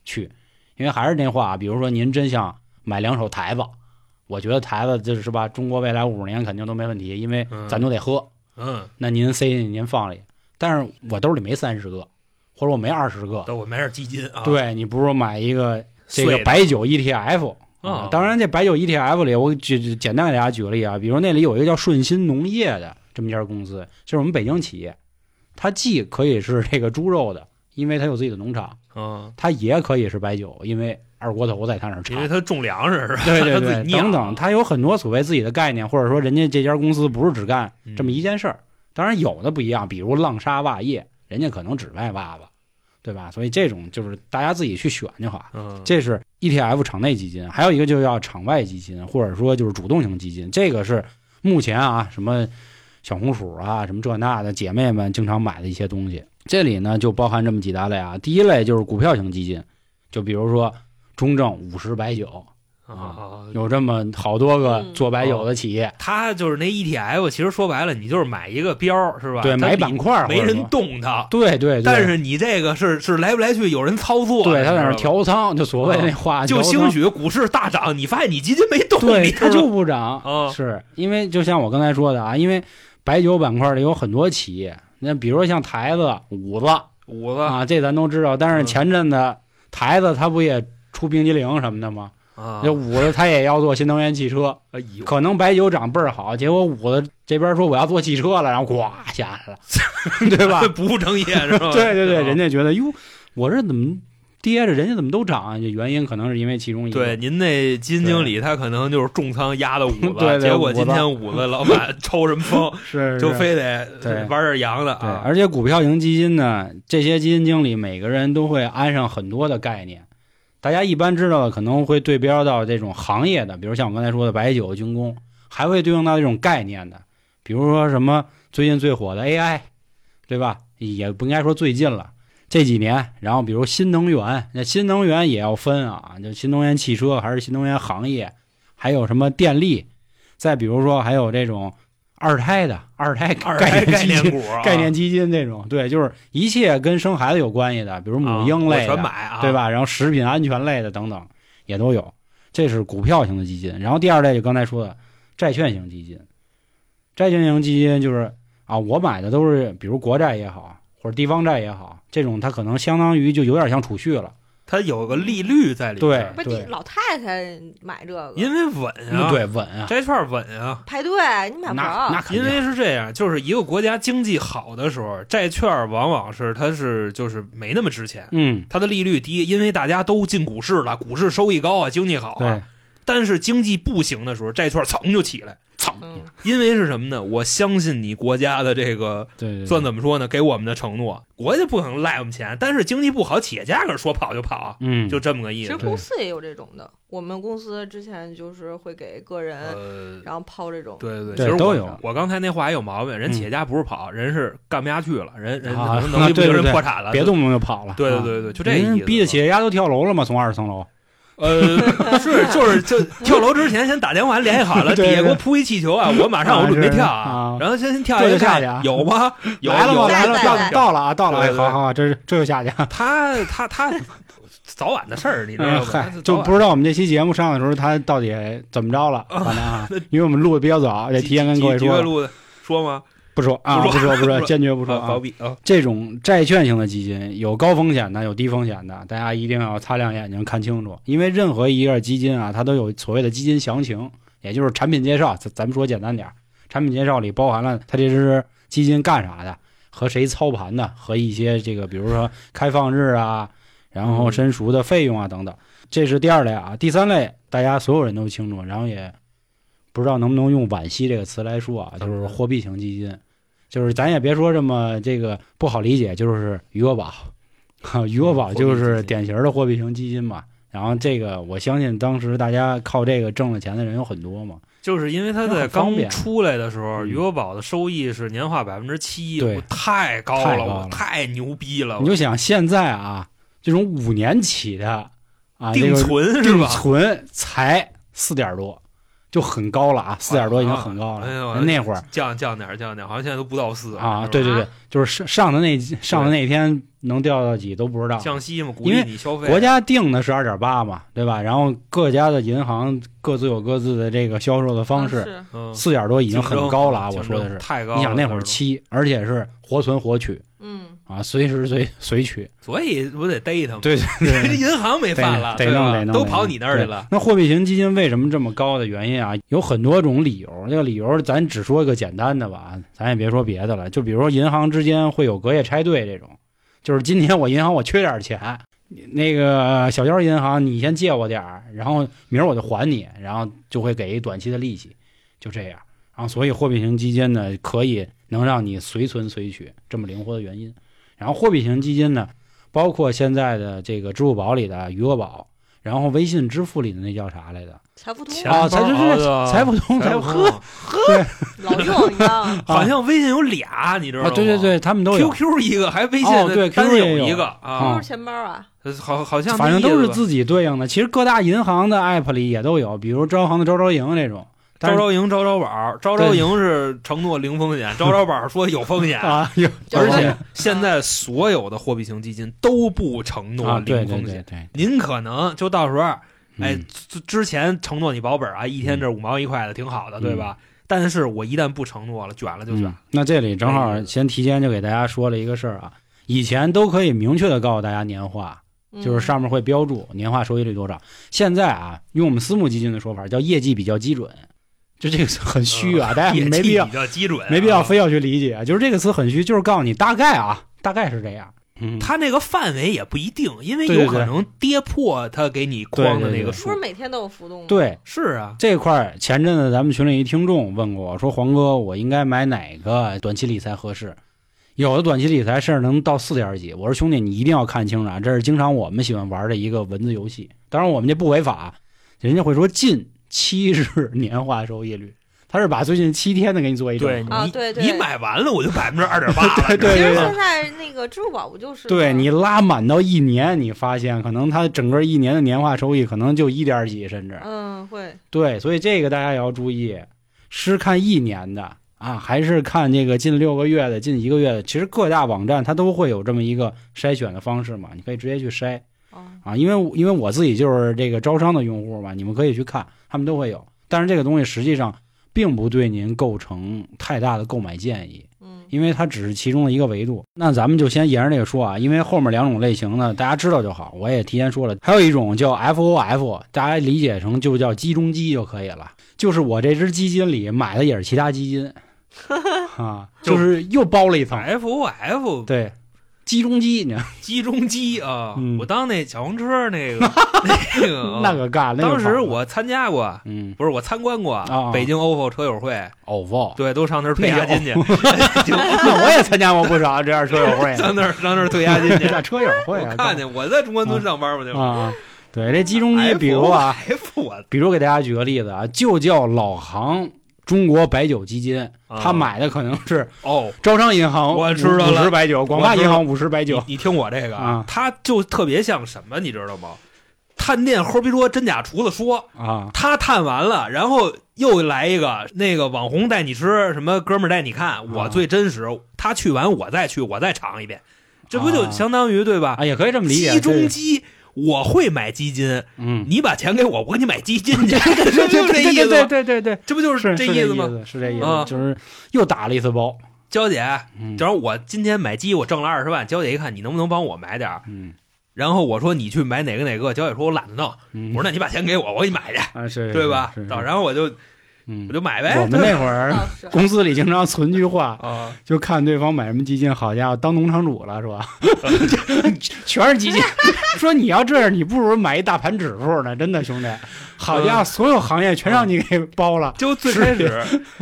去，因为还是那话，比如说您真想买两手台子，我觉得台子就是吧，中国未来五十年肯定都没问题，因为嗯咱都得喝，嗯，那您塞进去您放里，但是我兜里没三十个，或者我没二十个，都我买点基金啊。，对你不如买一个这个的白酒 ETF 啊当然，这白酒 ETF 里，我举举简单给大家举个例啊，比如那里有一个叫顺鑫农业的这么一家公司，就是我们北京企业，它既可以是这个猪肉的，因为它有自己的农场，嗯，它也可以是白酒，因为二锅头在他那儿产。因为他种粮食是吧？对对对 等等，他有很多所谓自己的概念，或者说人家这家公司不是只干嗯这么一件事儿。当然有的不一样，比如浪莎袜业，人家可能只卖袜子，对吧？所以这种就是大家自己去选就好。嗯，这是 ETF 场内基金，还有一个就叫场外基金，或者说就是主动型基金。这个是目前啊，什么小红薯啊，什么这那的姐妹们经常买的一些东西。这里呢就包含这么几大类啊。第一类就是股票型基金，就比如说中证五十白酒，啊，有这么好多个嗯。做白酒的企业，他就是那 ETF，其实说白了，你就是买一个标儿是吧？对，买板块儿没人动它。对对对，但是你这个是是来不来去有人操作，对他在那儿调仓，就所谓那话，就兴许股市大涨，你发现你基金没动，对，它就不涨，啊。是因为就像我刚才说的啊，因为白酒板块里有很多企业，那比如说像台子、五子五子。啊，这咱都知道。但是嗯。前阵子台子它不也出冰激凌什么的吗？啊这五子他也要做新能源汽车，哎呦，可能白酒涨倍儿好，结果五子这边说我要做汽车了，然后呱下来了，对吧？不务正业是吧？对对对，啊人家觉得哟，我这怎么跌着，人家怎么都涨啊？这原因可能是因为其中一个。对，您那基金经理他可能就是重仓压的五子，对对结果今天五子老板 抽什么风，是就非得对玩点洋的对，啊。而且股票型基金呢，这些基金经理每个人都会安上很多的概念。大家一般知道的可能会对标到这种行业的，比如像我刚才说的白酒、军工，还会对应到这种概念的，比如说什么最近最火的 AI，对吧？也不应该说最近了，这几年，然后比如新能源，那新能源也要分啊，就新能源汽车还是新能源行业，还有什么电力，再比如说还有这种二胎的二胎概概念基金、念股啊，概念基金这种，对，就是一切跟生孩子有关系的，比如母婴类的，啊全买啊，对？吧？然后食品安全类的等等也都有，这是股票型的基金。然后第二类就刚才说的债券型基金，债券型基金就是啊，我买的都是比如国债也好，或者地方债也好，这种它可能相当于就有点像储蓄了，它有个利率在里面，不是你老太太买这个，因为稳啊，嗯，对，稳啊，债券稳啊。排队你买不着那，肯定因为是这样，就是一个国家经济好的时候，债券往往是它是就是没那么值钱，嗯，它的利率低，因为大家都进股市了，股市收益高啊，经济好啊。，但是经济不行的时候，债券噌就起来，因为是什么呢？我相信你国家的这个算怎么说呢？给我们的承诺，国家不可能赖我们钱，但是经济不好，企业家可是说跑就跑，嗯，就这么个意思其实。公司也有这种的，我们公司之前就是会给个人，呃，然后抛这种，对对其实都有我刚才那话也有毛病，人嗯企业家不是跑，人是干不下去了，人人能能力不行，破产了。别动不动就跑了，啊对对对对，就这意思。逼得企业家都跳楼了嘛，从二十层楼，呃，是就是就跳楼之前先打电话联系好了，底下给我铺一气球啊，我马上我准备跳啊然后先先跳这一下去啊有 吗？有来了吗？来了，到了啊，到了，哎好好，这是这就下去啊。他他他早晚的事儿，你知道嗯，吧？嗨就不知道我们这期节目上的时候，他到底怎么着了，反正啊，因为我们录的比较早，得提前跟各位说几录的说吗？不说啊，不说不说，坚决不说啊，这种债券型的基金有高风险的，有低风险的，大家一定要擦亮眼睛看清楚，因为任何一个基金啊，它都有所谓的基金详情，也就是产品介绍，咱咱们说简单点儿，产品介绍里包含了它这只基金干啥的，和谁操盘的，和一些这个比如说开放日啊，然后嗯。申赎的费用啊等等。这是第二类啊，第三类大家所有人都清楚，然后也不知道能不能用惋惜这个词来说啊，就是货币型基金，就是咱也别说这么这个不好理解，就是余额宝，哈，余额宝就是典型的货币型基金嘛。然后这个我相信当时大家靠这个挣了钱的人有很多嘛，就是因为它在刚出来的时候，嗯。余额宝的收益是年化百分之七，对我太高了，太了我太牛逼了，你就想现在啊，这种五年起的啊，这定存是吧？存才四点多，就很高了啊，四点多已经很高了。哎呦，那会儿降降点儿降点儿，好像现在都不到四啊，对对对啊，就是上上的那上的那天能掉到几都不知道。降息嘛，鼓因为励你消费。国家定的是二点八嘛，对吧？然后各家的银行各自有各自的这个销售的方式，四点多已经很高了啊！我说的是，太高了。你想那会儿，七，而且是活存活取嗯，啊，随时随随取。所以我得逮他们。对 对对，银行没饭了，得弄得弄，都跑你那儿去了。那货币型基金为什么这么高的原因啊，有很多种理由。这个理由咱只说一个简单的吧，咱也别说别的了。就比如说银行之间会有隔夜拆兑这种，就是今天我银行我缺点钱，那个小交银行你先借我点儿，然后明儿我就还你，然后就会给一短期的利息，就这样。然后所以货币型基金呢，可以能让你随存随取这么灵活的原因。然后货币型基金呢，包括现在的这个支付宝里的余额宝。然后微信支付里的那叫啥来着？财富通钱啊，财包是的财富通，财富通呵，老用，你知道吗？好像微信有俩，你知道啊，吗？对对对，他们都有，，QQ 一个，还微信哦对 QQ 也有一个啊啊都，是钱包啊，好好像反正都是自己对应的。其实各大银行的 app 里也都有，比如招行的招招营这种。招招营、招招宝，招招营是承诺零风险，招招宝说有风险。啊，有而且现在所有的货币型基金都不承诺零风险，对对对，您可能就到时候，哎嗯，之之前承诺你保本啊，一天这五毛一块的挺好的，对吧？但是我一旦不承诺了，卷了就卷。嗯。那这里正好先提前就给大家说了一个事儿啊，以前都可以明确的告诉大家年化，嗯。就是上面会标注年化收益率多少。现在啊，用我们私募基金的说法叫业绩比较基准，就这个词很虚啊，大家没必要比较基准啊，没必要非要去理解，就是这个词很虚，就是告诉你大概啊，大概是这样。嗯，它那个范围也不一定，因为有可能跌破它给你框的那个数不。是每天都有浮动吗？，对是啊，这块儿，前阵子咱们群里一听众问过我说：“黄哥，我应该买哪个短期理财合适？”有的短期理财甚至能到四点几。我说兄弟，你一定要看清楚啊，这是经常我们喜欢玩的一个文字游戏。当然，我们这不违法，人家会说近七日年化收益率，他是把最近七天的给你做一整。对对对。你买完了我就百分之二点八了，对对其实现在那个支付宝不就是对你拉满到一年，你发现可能它整个一年的年化收益可能就一点几，甚至。嗯会。对，所以这个大家也要注意，是看一年的啊，还是看这个近六个月的、近一个月的？其实各大网站它都会有这么一个筛选的方式嘛，你可以直接去筛。哦啊，因为因为我自己就是这个招商的用户嘛，你们可以去看，他们都会有。但是这个东西实际上并不对您构成太大的购买建议。嗯因为它只是其中的一个维度。那咱们就先沿着这个说啊，因为后面两种类型呢，大家知道就好。我也提前说了，还有一种叫 FOF，大家理解成就叫基中基就可以了。就是我这只基金里买的也是其他基金 啊，就是又包了一层。F O F 对，基中鸡，你知道机中机啊嗯，我当那小黄车那个 那个啊 那个干，那个当时我参加过，嗯。不是我参观过啊北京 OPPO 车友会，，OFO，对，都上那儿退押金去，就 那我也参加过不少这样车友会，上那儿上那儿退押金去。那车友会啊，我看见我在中关村上班嘛，就啊，对，这鸡中鸡，比如啊，F 我。比如给大家举个例子啊，就叫老行中国白酒基金，啊他买的可能是哦，招商银行我知道了五十白酒，广发银行五十白酒你你听我这个啊他就特别像什么，你知道吗？探店后逼说真假厨子说，啊他探完了，然后又来一个那个网红带你吃，什么哥们儿带你看，我最真实。他去完我再去，我再尝一遍，这不就啊相当于对吧？啊，也可以这么理解。集中对基，我会买基金，嗯，你把钱给我，我给你买基金去，这 对不 就这意思对吗？对对对，这不就是是是这意思吗？是这意啊思，就是又打了一次包。娇姐，嗯正好我今天买鸡，我挣了二十万，娇姐一看，你能不能帮我买点儿？嗯然后我说你去买哪个哪个，娇姐说我懒得弄，嗯，我说那你把钱给我，我给你买去，啊是，对吧是？是然后我就嗯我，就买呗。我们那会儿公司里经常存句话，啊，就看对方买什么基金，好家伙，当农场主了是吧？全是基金。说你要这样，你不如买一大盘指数呢，真的兄弟。好家伙，嗯所有行业全让你给包了。就最开始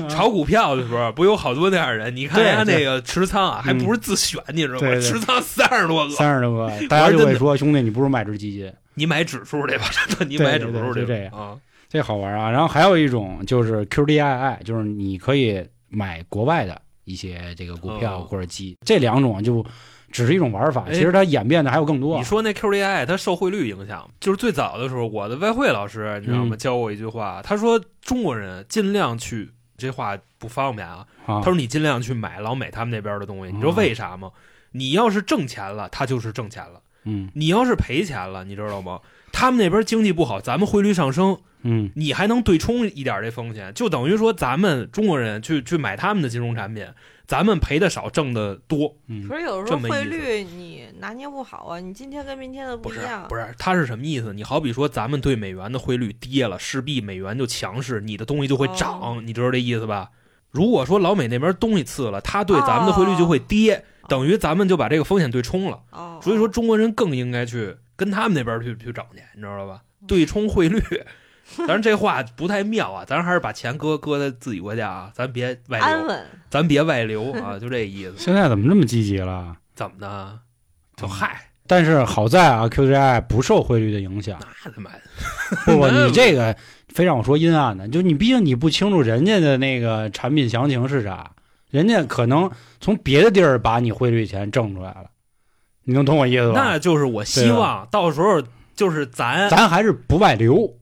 炒股票的时候，不有好多那样人？你看对人家那个持仓啊，还嗯不是自选，你知道吗？持仓三十多个，三十多个，大家就会说兄弟，你不如买只基金，你买指数去吧，真的，你买指数对对去这样啊。这好玩啊。然后还有一种就是 QDII，就是你可以买国外的一些这个股票哦或者基，这两种就只是一种玩法，哎其实它演变的还有更多你。说那 QDII 它受汇率影响，就是最早的时候，我的外汇老师你知道吗？嗯教我一句话，他说中国人尽量去，这话不方便啊。啊他说你尽量去买老美他们那边的东西，你知道为啥吗？你要是挣钱了，他就是挣钱了；嗯你要是赔钱了，你知道吗？他们那边经济不好，咱们汇率上升，嗯你还能对冲一点这风险，就等于说咱们中国人去去买他们的金融产品，咱们赔的少，挣的多。嗯可是有时候汇率你拿捏不好啊，你今天跟明天的不一样。不是，它是什么意思？你好比说咱们对美元的汇率跌了，势必美元就强势，你的东西就会涨，哦你知道这意思吧？如果说老美那边东西次了，他对咱们的汇率就会跌，等于咱们就把这个风险对冲了。哦，所以说中国人更应该去跟他们那边去去找去，你知道吧？对冲汇率。当然这话不太妙啊，咱还是把钱搁搁在自己国家啊，咱别外流，安，咱别外流啊，就这意思。现在怎么这么积极了？怎么的？就嗯嗨，但是好在啊，QDII 不受汇率的影响。那他妈的，不不，你这个非让我说阴暗的，就你毕竟你不清楚人家的那个产品详情是啥，人家可能从别的地儿把你汇率钱挣出来了，你能懂我意思吧？那就是我希望到时候就是咱咱还是不外流，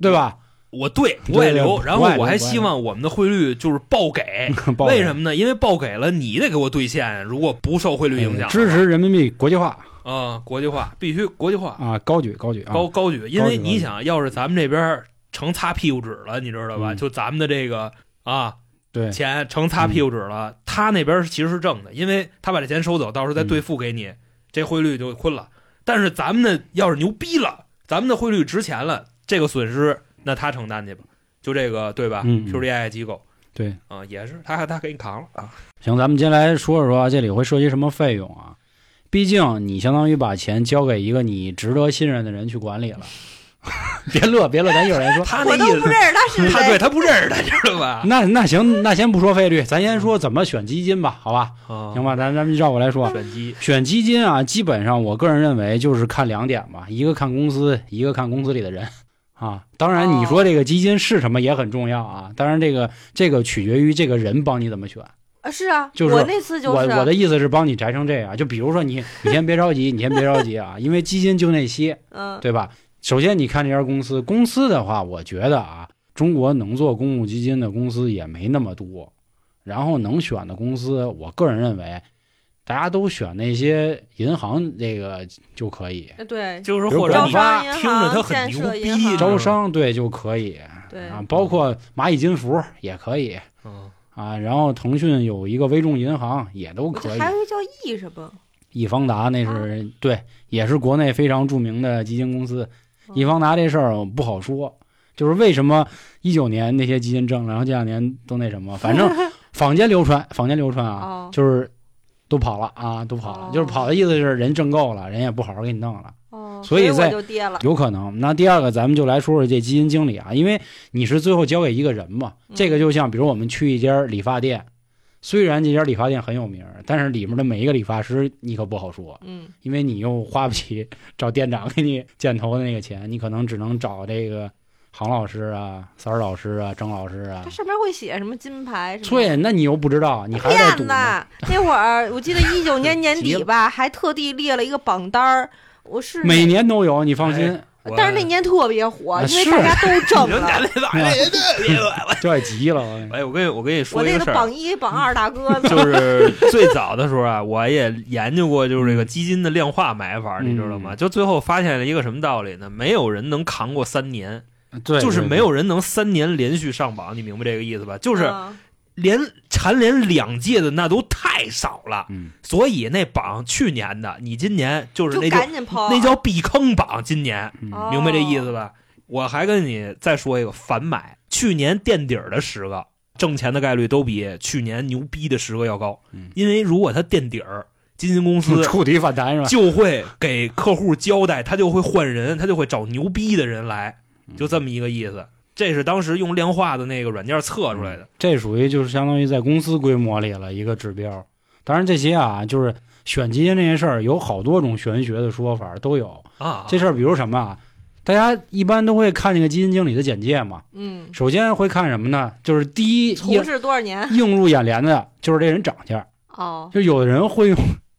对吧？我对不外流，然后我还希望我们的汇率就是报 给，为什么呢？因为报给了你得给我兑现，如果不受汇率影响，支持人民币国际化。啊，国际化必须国际化，啊，高举高举啊，高高举，因为你想要是咱们这边成擦屁股纸了，你知道吧？嗯。就咱们的这个啊对，钱成擦屁股纸了，他那边其实是挣的，因为他把这钱收走，到时候再兑付给你，这汇率就亏了。但是咱们的要是牛逼了，咱们的汇率值钱了，这个损失那他承担去吧，就这个对吧、嗯嗯。q d i 机构。对，啊，也是他他给你扛了。啊。行，咱们接下来说说啊，这里会涉及什么费用啊？毕竟你相当于把钱交给一个你值得信任的人去管理了。别乐，别乐，咱一会儿再说。他那意思不，认识他是 他对。他不认识他，知道吧？那那行，那先不说费率，咱先说怎么选基金吧，好吧？啊行吧，咱咱们绕过来说，选基选基金啊，基本上我个人认为就是看两点吧，一个看公司，一个看公司里的人啊。当然，你说这个基金是什么也很重要啊。当然，这个这个取决于这个人帮你怎么选。啊，是啊，就是我那次就是我我的意思是帮你摘成这样，就比如说你你先别着急，你先别着急啊，因为基金就那些，嗯对吧？首先你看这家公司，公司的话，我觉得啊，中国能做公募基金的公司也没那么多，然后能选的公司，我个人认为，大家都选那些银行这个就可以，呃对就是或者你招商听着它很牛逼招商对就可以对。啊，包括蚂蚁金服也可以嗯，啊，然后腾讯有一个微众银行也都可以，这还有一个叫易什么？易方达那是、对，也是国内非常著名的基金公司。哦易方达这事儿不好说，就是为什么一九年那些基金挣了，然后这两年都那什么，反正 坊间流传，坊间流传啊，哦就是都跑了啊，都跑了，哦就是跑的意思是人挣够了，人也不好好给你弄了，哦，所以在。有可能。那第二个，咱们就来说说这基金经理啊，因为你是最后交给一个人嘛，嗯这个就像比如我们去一家理发店。虽然这家理发店很有名，但是里面的每一个理发师你可不好说，嗯，因为你又花不起找店长给你剪头的那个钱，你可能只能找这个杭老师啊、三儿老师啊、张老师啊它。上面会写什么金牌什么？对，那你又不知道，你还在！赌呢。那会儿我记得一九年年底吧，还特地列了一个榜单儿。我是每年都有，你放心，但是那年特别火，啊因为大家都挣了。就爱急了。哎，我跟你我跟你说一个事儿，那个榜一、榜二大哥呢，就是最早的时候啊，我也研究过，就是这个基金的量化买法，嗯你知道吗？就最后发现了一个什么道理呢？没有人能扛过三年，对，就是没有人能三年连续上榜，你明白这个意思吧？就是嗯连蝉联两届的那都太少了，嗯，所以那榜去年的，你今年就是那叫赶紧抛。那叫避坑榜，今年明白这意思吧？我还跟你再说一个反买，去年垫底儿的十个挣钱的概率都比去年牛逼的十个要高，嗯因为如果他垫底儿，基金公司触底反弹是吧？就会给客户交代，他就会换人，他就会找牛逼的人来，嗯就这么一个意思。这是当时用量化的那个软件测出来的。这属于就是相当于在公司规模里了一个指标。当然这些啊，就是选基金这件事儿有好多种玄学的说法都有。啊，这事儿比如什么啊？大家一般都会看那个基金经理的简介嘛。嗯，首先会看什么呢？就是第一从映事多少年？映入眼帘的就是这人长相。哦，就有的人会用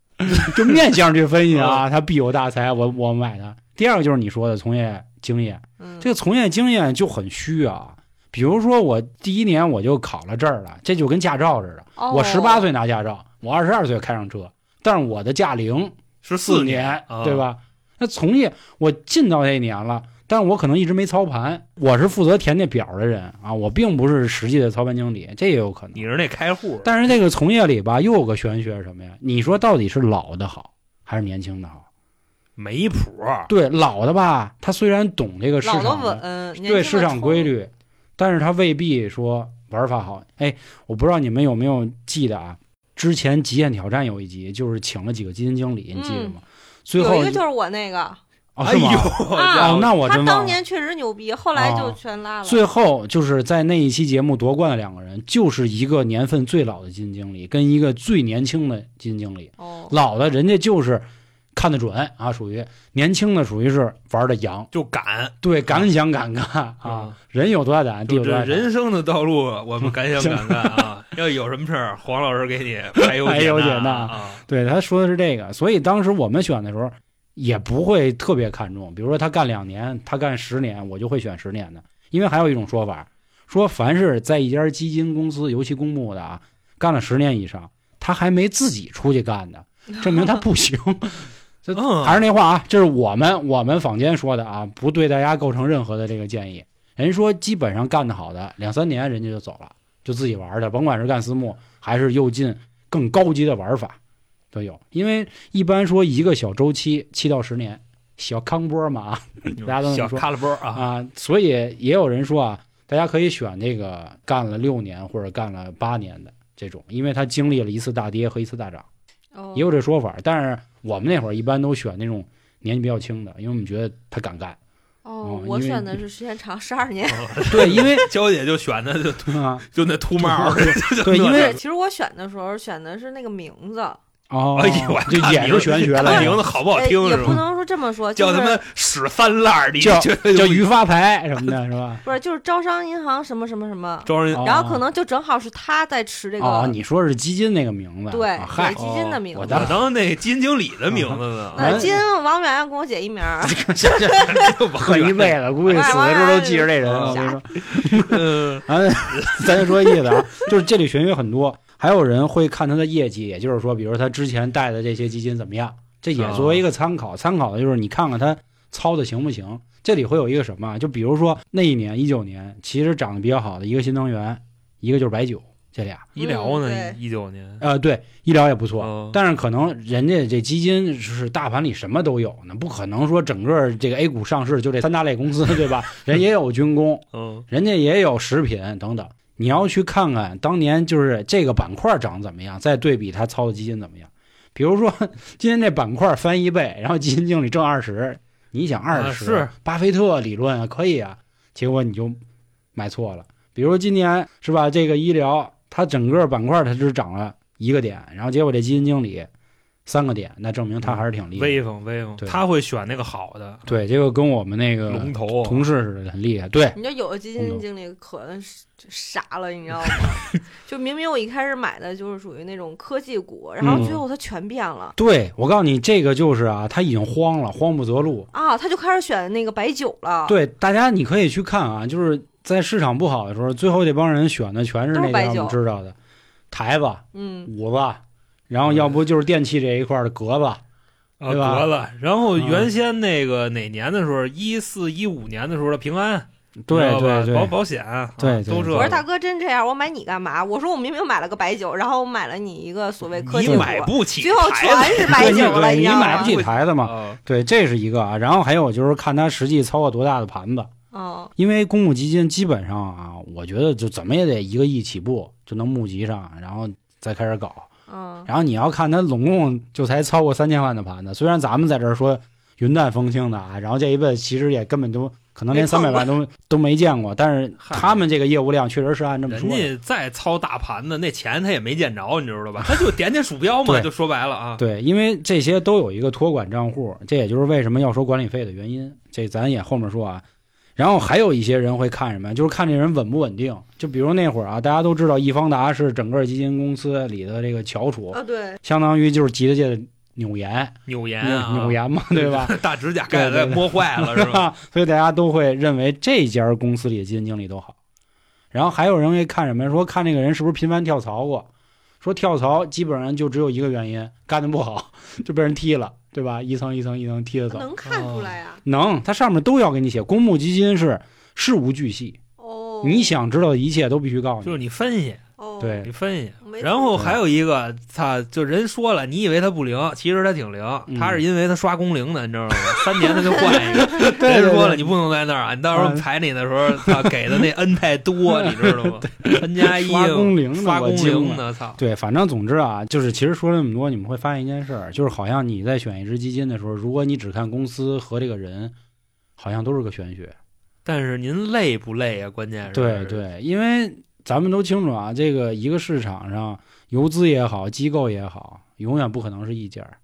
就面相去分析啊，他必有大财，我我买的。第二个就是你说的从业经验，嗯，这个从业经验就很虚啊。比如说我第一年我就考了证了，这就跟驾照似的。哦我十八岁拿驾照，我二十二岁开上车，但是我的驾龄是四年，啊对？吧？那从业我进到这一年了，但是我可能一直没操盘，我是负责填那表的人啊，我并不是实际的操盘经理，这也有可能。你是那开户，但是这个从业里吧，又有个玄学是什么呀？你说到底是老的好还是年轻的好？没谱。对，老的吧，他虽然懂这个市场对市场规。律，但是他未必说玩法好。哎，我不知道你们有没有记得啊？之前《极限挑战》有一集，就是请了几个基金经理，你记得吗？最后有一个就是我那个哦，哎是吗？呦，啊哦，那我他真忘了。当年确实牛逼，后来就哦全拉了。最后就是在那一期节目夺冠的两个人，就是一个年份最老的基金经理跟一个最年轻的基金经理。哦，老的人家就是看得准啊，属于年轻的属于是玩的洋，就敢对，敢想敢干啊啊，人有多大胆，地有多大胆。人生的道路，我们敢想敢干啊！要有什么事儿，黄老师给你排忧解难难啊！对，他说的是这个，所以当时我们选的时候也不会特别看重，比如说他干两年，他干十年，我就会选十年的，因为还有一种说法，说凡是在一家基金公司，尤其公募的啊，干了十年以上，他还没自己出去干的，证明他不行。这嗯还是那话啊，这是我们我们坊间说的啊，不对大家构成任何的这个建议。人说基本上干得好的两三年，人家就走了，就自己玩去，甭管是干私募还是又进更高级的玩法都有。因为一般说一个小周期七到十年，小康波嘛啊大家都说卡拉波啊，啊，所以也有人说啊，大家可以选这个干了六年或者干了八年的这种，因为他经历了一次大跌和一次大涨。哦也有这说法，但是我们那会儿一般都选那种年纪比较轻的，因为我们觉得他敢干。哦嗯，我选的是时间长，十二年。对，因为 娇姐就选的就啊就那秃帽儿，就 对因为其实我选的时候选的是那个名字，哦哎呦，我这也是玄学了，名字好不好哎听是吧？也不能说这么说，叫他们屎三烂儿，你叫叫于发财什么的，是吧？不是就是招商银行什么什么什么，招人哦然后可能就正好是他在持这个，哦，你说是基金那个名字？对啊嗨，基金的名字。我当那基金经理的名字呢。那金王远要跟我姐一名儿，喝一辈子，估计死的时候都记着这人。我跟你说，嗯啊，咱就说意思啊，就是这里玄学很多，还有人会看他的业绩，也就是说，比如他之前带的这些基金怎么样，这也作为一个参考。参考的就是你看看他操的行不行。这里会有一个什么，就比如说那一年一九年，其实涨得比较好的一个新能源，一个就是白酒，这俩。医疗呢？嗯一九年，呃，对，医疗也不错，哦但是可能人家这基金是大盘里什么都有呢，不可能说整个这个 A 股上市就这三大类公司，对吧？人也有军工，嗯人家也有食品等等。你要去看看当年就是这个板块涨怎么样，再对比他操的基金怎么样。比如说 今天这板块翻一倍，然后基金经理挣二十，你想二十、啊是巴菲特理论啊，可以啊，结果你就买错了。比如说今年是吧，这个医疗它整个板块它只涨了一个点，然后结果这基金经理三个点，那证明他还是挺厉害的。威风威风，他会选那个好的对，这个跟我们那个龙头啊同事似的，很厉害。对，你知道有的基金经理可能傻了，你知道吗？就明明我一开始买的就是属于那种科技股，然后最后他全变了。对我告诉你，这个就是啊，他已经慌了，慌不择路。啊，他就开始选那个白酒了。，对，大家你可以去看啊，就是在市场不好的时候，最后这帮人选的全是那个我们知道的台子、嗯，五子，然后要不就是电器这一块的格子。啊，对吧得了。然后啊原先那个哪年的时候，一四一五年的时候的平安，对对对，保保险，啊对对都这。我说大哥真这样，我买你干嘛？我说我明明买了个白酒，然后我买了你一个所谓科技你股，买不起最后全是白酒了，你买不？起台子嘛？啊对，这是一个啊。然后还有就是看他实际操作多大的盘子，哦，因为公募基金基本上啊，我觉得就怎么也得一个亿起步就能募集上，然后再开始搞。嗯，然后你要看他总共就才超过三千万的盘子，虽然咱们在这儿说云淡风轻的啊，然后这一辈子其实也根本都可能连三百万都都没见过，但是他们这个业务量确实是按这么人说人。家再操大盘子，那钱他也没见着，你知道吧？他就点点鼠标嘛，就说白了啊。对，因为这些都有一个托管账户，这也就是为什么要收管理费的原因。这咱也后面说啊。然后还有一些人会看什么，就是看这人稳不稳定。就比如那会儿啊，大家都知道易方达是整个基金公司里的这个翘楚，啊对，相当于就是吉他界的纽研，纽研啊，纽研嘛，对吧？？大指甲盖子对对对摸坏了是吧？所以大家都会认为这家公司里的基金经理都好。然后还有人会看什么？说看这个人是不是频繁跳槽过。说跳槽基本上就只有一个原因，干的不好 就被人踢了，对吧？一层一层一层贴着走。能看出来呀。能，它上面都要给你写。公募基金是事无巨细，哦，你想知道的一切都必须告诉你就是你。你分析，哦，对你分析。没然后还有一个，操，就人说了，你以为他不灵，其实他挺灵，嗯他是因为他刷工龄的，你知道吗？三年他就换一个。对对人说了，你不能在那儿啊，你到时候嗯裁你的时候，操，给的那 N 太多，你知道吗？N 加一刷工龄的刷工龄的，操，对，反正总之啊，就是其实说了那么多，你们会发现一件事儿，就是好像你在选一只基金的时候，如果你只看公司和这个人，好像都是个玄学。但是您累不累啊？关键是对，对，因为咱们都清楚啊，这个一个市场上，游资也好，机构也好，永远不可能是一家儿，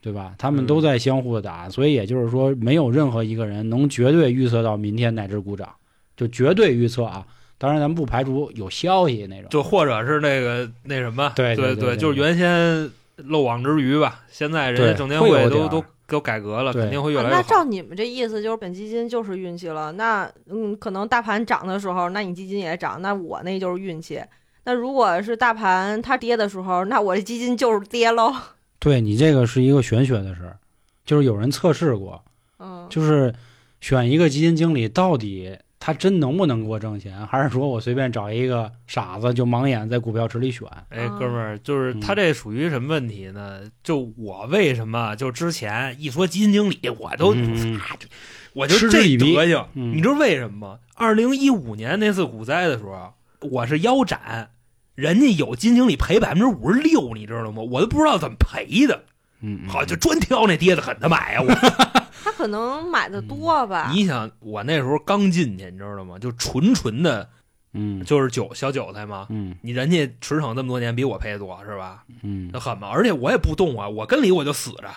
对吧？他们都嗯在相互的打，所以也就是说，没有任何一个人能绝对预测到明天哪只股涨，就绝对预测啊。当然，咱们不排除有消息那种。就或者是那个那什么，对对对就是原先漏网之鱼吧，现在人家证监会都都都改革了，肯定会越来越好。照你们这意思，就是本基金就是运气了。那嗯，可能大盘涨的时候，那你基金也涨，那我那就是运气。那如果是大盘它跌的时候，那我这基金就是跌喽。对你这个是一个玄学的事儿，就是有人测试过，嗯，就是选一个基金经理到底他真能不能给我挣钱，还是说我随便找一个傻子就盲眼在股票池里选？哎，啊哥们儿，就是嗯他这属于什么问题呢？就我为什么就之前一说基金经理，我都嗯啊就我就嗤之这以鼻德行，嗯你知道为什么吗？二零一五年那次股灾的时候，我是腰斩，人家有基金经理赔百分之五十六，你知道吗？我都不知道怎么赔的，嗯，嗯好就专挑那跌的狠的买呀。我他可能买的多吧。你想，我那时候刚进去，你知道吗？就纯纯的嗯就是韭小韭菜嘛。嗯你人家驰骋这么多年，比我赔的多是吧？嗯那狠嘛！而且我也不动啊，我跟里我就死着，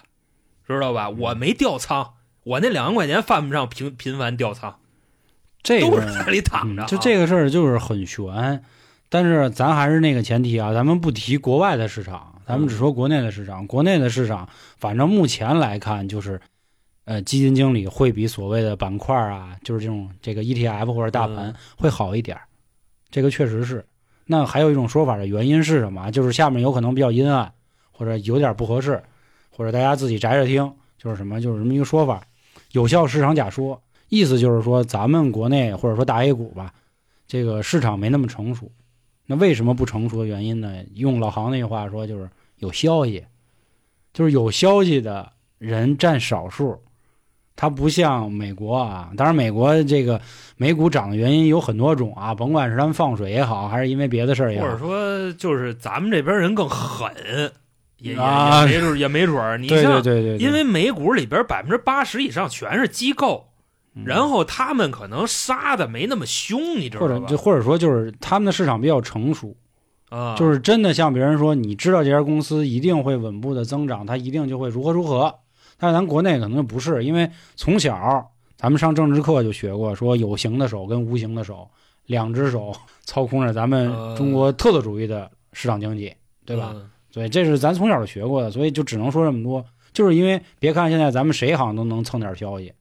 知道吧？我没调仓，我那两万块钱犯不上频频繁调仓，这个都是在里躺着啊、嗯就这个事儿就是很悬，但是咱还是那个前提啊，咱们不提国外的市场，咱们只说国内的市场。国内的市场，反正目前来看，就是呃，基金经理会比所谓的板块啊，就是这种这个 ETF 或者大盘嗯会好一点儿，这个确实是。那还有一种说法的原因是什么？啊就是下面有可能比较阴暗，或者有点不合适，或者大家自己宅着听，就是什么，就是这么一个说法，有效市场假说。意思就是说，咱们国内或者说大 A 股吧，这个市场没那么成熟。那为什么不成熟的原因呢？用老杭那句话说，就是有消息，就是有消息的人占少数。它不像美国啊，当然美国这个美股涨的原因有很多种啊，甭管是他们放水也好，还是因为别的事儿也好或者，说就是咱们这边人更狠，也也啊也没准也没准儿。你对对像，对对，对因为美股里边百分之八十以上全是机构，嗯然后他们可能杀的没那么凶，你知道吧或者就？或者说就是他们的市场比较成熟，啊，就是真的像别人说，你知道这家公司一定会稳步的增长，它一定就会如何如何。但是咱国内可能就不是，因为从小咱们上政治课就学过，说有形的手跟无形的手，两只手 操控着咱们呃中国特色主义的市场经济，对吧？嗯所以这是咱从小就学过的，所以就只能说这么多。就是因为别看现在咱们谁好像都能蹭点消息，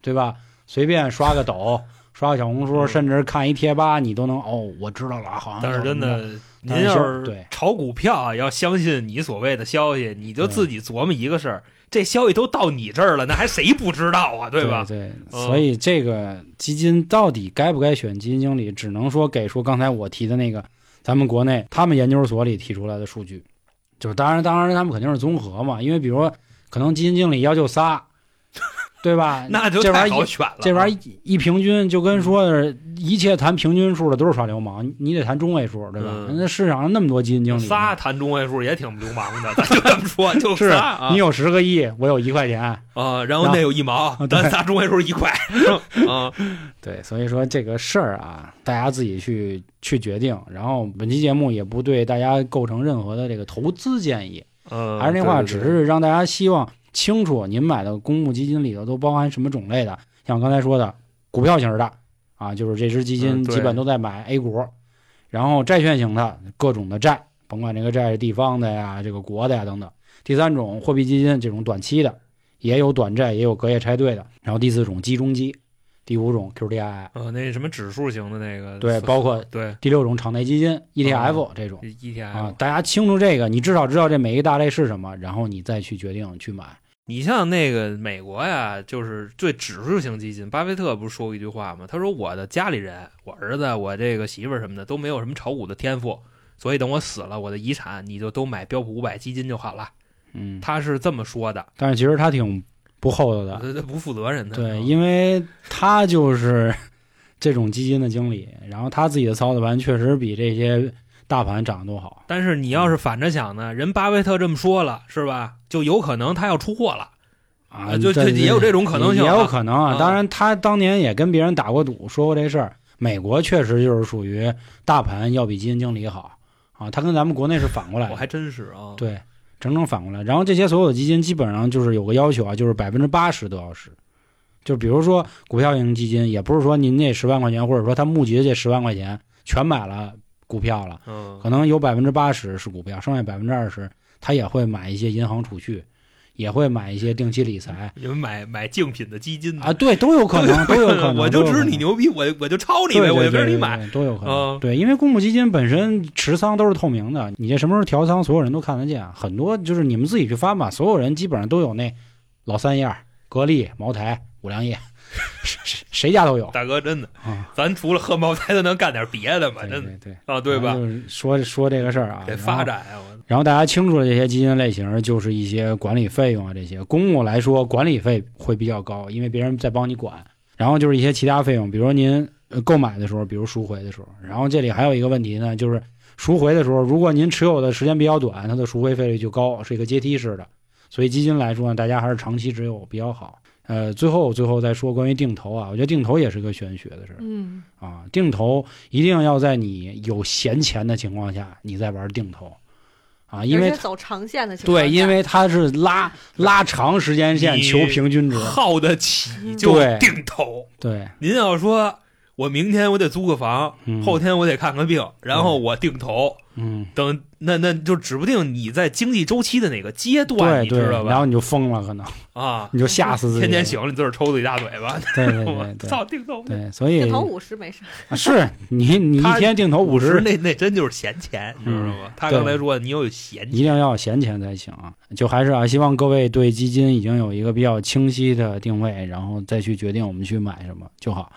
对吧？随便刷个抖，刷个小红书，嗯甚至看一贴吧，你都能哦，我知道了，好像但是真的，您要是对炒股票啊，要相信你所谓的消息，你就自己琢磨一个事儿，这消息都到你这儿了，那还谁不知道啊？对吧？对，嗯所以这个基金到底该不该选基金经理，只能说给出刚才我提的那个咱们国内他们研究所里提出来的数据，就是当然当然他们肯定是综合嘛，因为比如说可能基金经理要求仨，对吧？那就这玩意儿好选了。啊这玩意儿一一平均就跟说是一切谈平均数的都是耍流氓，你你得谈中位数，对吧？嗯那市场上那么多基金经理，仨谈中位数也挺流氓的，咱就这么说，就是你有十个亿，我有一块钱，啊，然后那有一毛，咱仨中位数一块 啊。对，所以说这个事儿啊，大家自己去去决定。然后本期节目也不对大家构成任何的这个投资建议，嗯，还是那话，对对对只是让大家希望清楚您买的公募基金里头都包含什么种类的。像刚才说的股票型的啊，就是这支基金基本都在买 A 股，然后债券型的各种的债，甭管这个债是地方的呀、这个国的呀等等。第三种货币基金这种短期的，也有短债，也有隔夜拆兑的。然后第四种基中基，第五种 QDII。呃，那什么指数型的那个，对包括对第六种场内基金 ETF 这种 ETF 啊，大家清楚这个，你至少知道这每一个大类是什么，然后你再去决定去买。你像那个美国呀，就是对指数型基金，巴菲特不是说过一句话吗？他说我的家里人，我儿子，我这个媳妇儿什么的都没有什么炒股的天赋，所以等我死了，我的遗产你就都买标普五百基金就好了。嗯，他是这么说的，但是其实他挺不厚道的，不负责任的。对，因为他就是 这种基金的经理，然后他自己的操作盘确实比这些大盘涨得多好。但是你要是反着想呢，人巴菲特这么说了，是吧？就有可能他要出货了。啊，就就也有这种可能性啊也有可能啊。啊当然，他当年也跟别人打过赌，说过这事儿。美国确实就是属于大盘要比基金经理好啊，他跟咱们国内是反过来的。我还真是啊，对，整整反过来。然后这些所有的基金基本上就是有个要求啊，就是百分之八十都要是。就比如说股票型基金，也不是说您那十万块钱，或者说他募集的这十万块钱全买了股票了，嗯，可能有百分之八十是股票，剩下百分之二十他也会买一些银行储蓄，也会买一些定期理财你们买买竞品的基金啊，对，都有可能，都有可能。我就知你牛逼，我我就抄你呗，我就跟着你买。都有可能。嗯对，因为公募基金本身持仓都是透明的，你这什么时候调仓，所有人都看得见。很多就是你们自己去翻吧，所有人基本上都有那老三样：格力、茅台、五粮液，谁 谁谁家都有大哥，真的，啊。咱除了喝茅台，咱能干点别的吗？真的对对，啊，对吧？就是说说这个事儿啊，得发展啊！我然后大家清楚了这些基金类型，就是一些管理费用啊，这些公募来说管理费会比较高，因为别人在帮你管。然后就是一些其他费用，比如您呃购买的时候，比如赎回的时候。然后这里还有一个问题呢，就是赎回的时候，如果您持有的时间比较短，它的赎回费率就高，是一个阶梯式的。所以基金来说呢，大家还是长期持有比较好。呃，最后最后再说关于定投啊，我觉得定投也是个玄学的事儿嗯啊。定投一定要在你有闲钱的情况下，你再玩定投啊，因为走长线的情况对，因为它是拉拉长时间线求平均值，耗得起就定投。对，您要说我明天我得租个房，嗯。后天我得看个病，然后我定投，嗯，等那那就指不定你在经济周期的哪个阶段，对对，你知道吧？然后你就疯了，可能。啊，你就吓死自己，天天醒了你自个儿抽自己大嘴巴，对对对 对。操定投。对，所以定投五十没事，啊是你你一天定投五十，那那真就是闲钱，你知道吗？他刚才说你有闲钱，一定要有闲钱才行啊！就还是啊，希望各位对基金已经有一个比较清晰的定位，然后再去决定我们去买什么就好。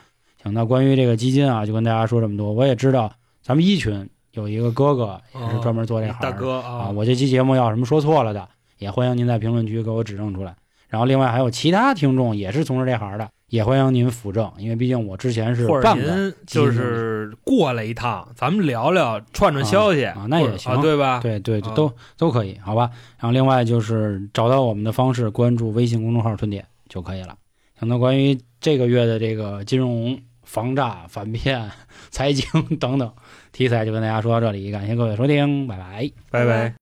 行，那关于这个基金啊，就跟大家说这么多。我也知道咱们一群有一个哥哥也是专门做这行的、大哥啊，啊，我这期节目要什么说错了的，也欢迎您在评论区给我指正出来。然后另外还有其他听众也是从事这行的，也欢迎您辅正，因为毕竟我之前是半个就是过来一趟，咱们聊聊串串消息啊啊那也行啊对吧？对对，啊都都可以，好吧。然后另外就是找到我们的方式，关注微信公众号“春点”就可以了。行，那关于这个月的这个金融、防诈、反骗、财经等等题材，就跟大家说到这里，感谢各位收听，拜拜。拜拜。